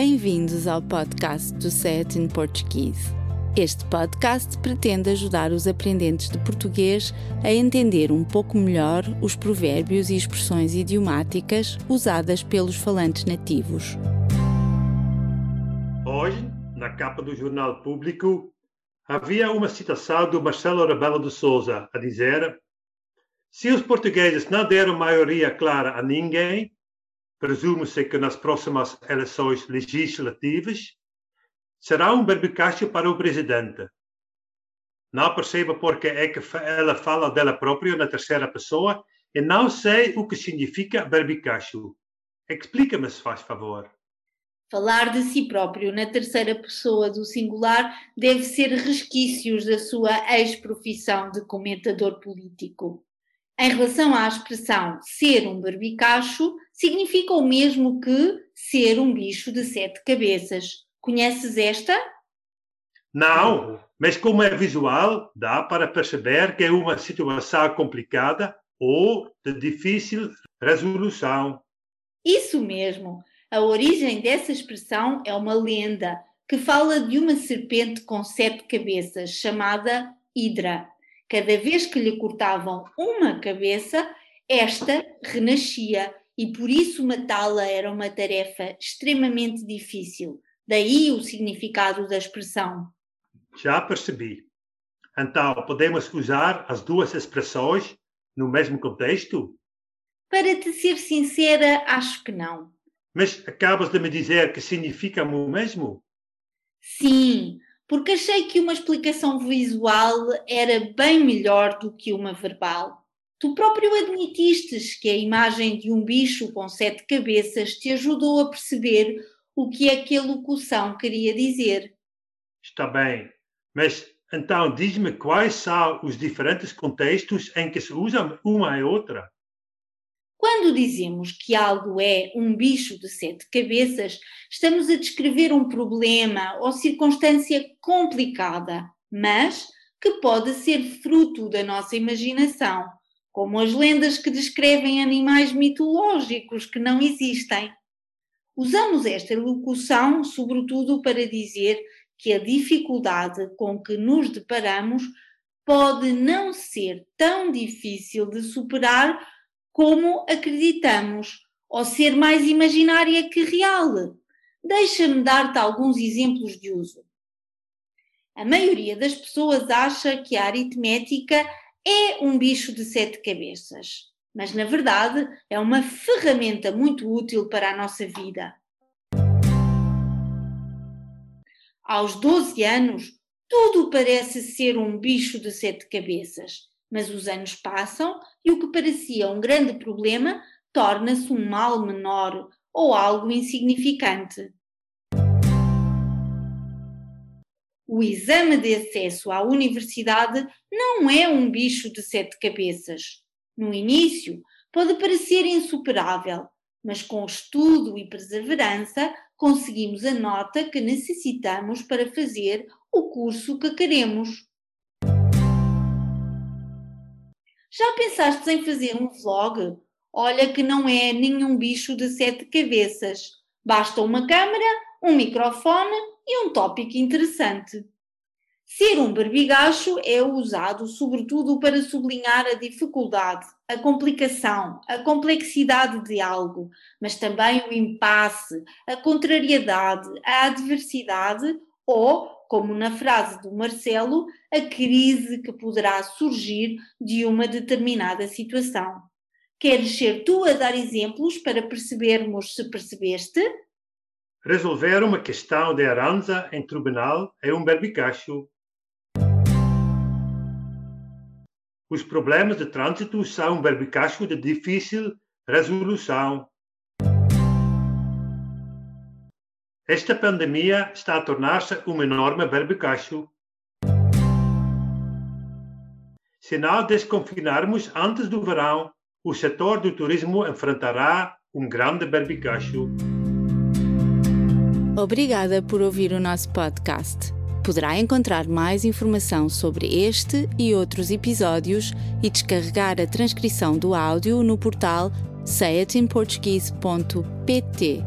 Bem-vindos ao podcast do Set in Portuguese. Este podcast pretende ajudar os aprendentes de português a entender um pouco melhor os provérbios e expressões idiomáticas usadas pelos falantes nativos. Hoje, na capa do Jornal Público, havia uma citação do Marcelo Rebelo de Souza a dizer: Se os portugueses não deram maioria clara a ninguém, presume-se que nas próximas eleições legislativas será um berbicacho para o presidente. Não percebo porque é que ela fala dela própria na terceira pessoa e não sei o que significa berbicacho. Explica-me, se faz favor. Falar de si próprio na terceira pessoa do singular deve ser resquícios da sua ex-profissão de comentador político. Em relação à expressão ser um barbicacho, significa o mesmo que ser um bicho de sete cabeças. Conheces esta? Não, mas como é visual, dá para perceber que é uma situação complicada ou de difícil resolução. Isso mesmo. A origem dessa expressão é uma lenda que fala de uma serpente com sete cabeças, chamada Hidra. Cada vez que lhe cortavam uma cabeça, esta renascia e por isso matá-la era uma tarefa extremamente difícil. Daí o significado da expressão. Já percebi. Então, podemos usar as duas expressões no mesmo contexto? Para te ser sincera, acho que não. Mas acabas de me dizer que significam o mesmo? Sim, porque achei que uma explicação visual era bem melhor do que uma verbal. Tu próprio admitistes que a imagem de um bicho com sete cabeças te ajudou a perceber o que é que a locução queria dizer. Está bem, mas então diz-me quais são os diferentes contextos em que se usa uma e outra. Quando dizemos que algo é um bicho de sete cabeças, estamos a descrever um problema ou circunstância complicada, mas que pode ser fruto da nossa imaginação, como as lendas que descrevem animais mitológicos que não existem. Usamos esta locução sobretudo para dizer que a dificuldade com que nos deparamos pode não ser tão difícil de superar como acreditamos, ou ser mais imaginária que real. Deixa-me dar-te alguns exemplos de uso. A maioria das pessoas acha que a aritmética é um bicho de sete cabeças, mas na verdade é uma ferramenta muito útil para a nossa vida. Aos 12 anos, tudo parece ser um bicho de sete cabeças. Mas os anos passam e o que parecia um grande problema torna-se um mal menor ou algo insignificante. O exame de acesso à universidade não é um bicho de sete cabeças. No início, pode parecer insuperável, mas com estudo e perseverança conseguimos a nota que necessitamos para fazer o curso que queremos. Já pensaste em fazer um vlog? Olha que não é nenhum bicho de sete cabeças. Basta uma câmera, um microfone e um tópico interessante. Ser um barbigacho é usado sobretudo para sublinhar a dificuldade, a complicação, a complexidade de algo, mas também o impasse, a contrariedade, a adversidade ou como na frase do Marcelo, a crise que poderá surgir de uma determinada situação. Queres ser tu a dar exemplos para percebermos se percebeste? Resolver uma questão de herança em tribunal é um berbicacho. Os problemas de trânsito são um berbicacho de difícil resolução. Esta pandemia está a tornar-se um enorme berbicacho. Se não desconfinarmos antes do verão, o setor do turismo enfrentará um grande berbicacho. Obrigada por ouvir o nosso podcast. Poderá encontrar mais informação sobre este e outros episódios e descarregar a transcrição do áudio no portal sayatinportuguese.pt.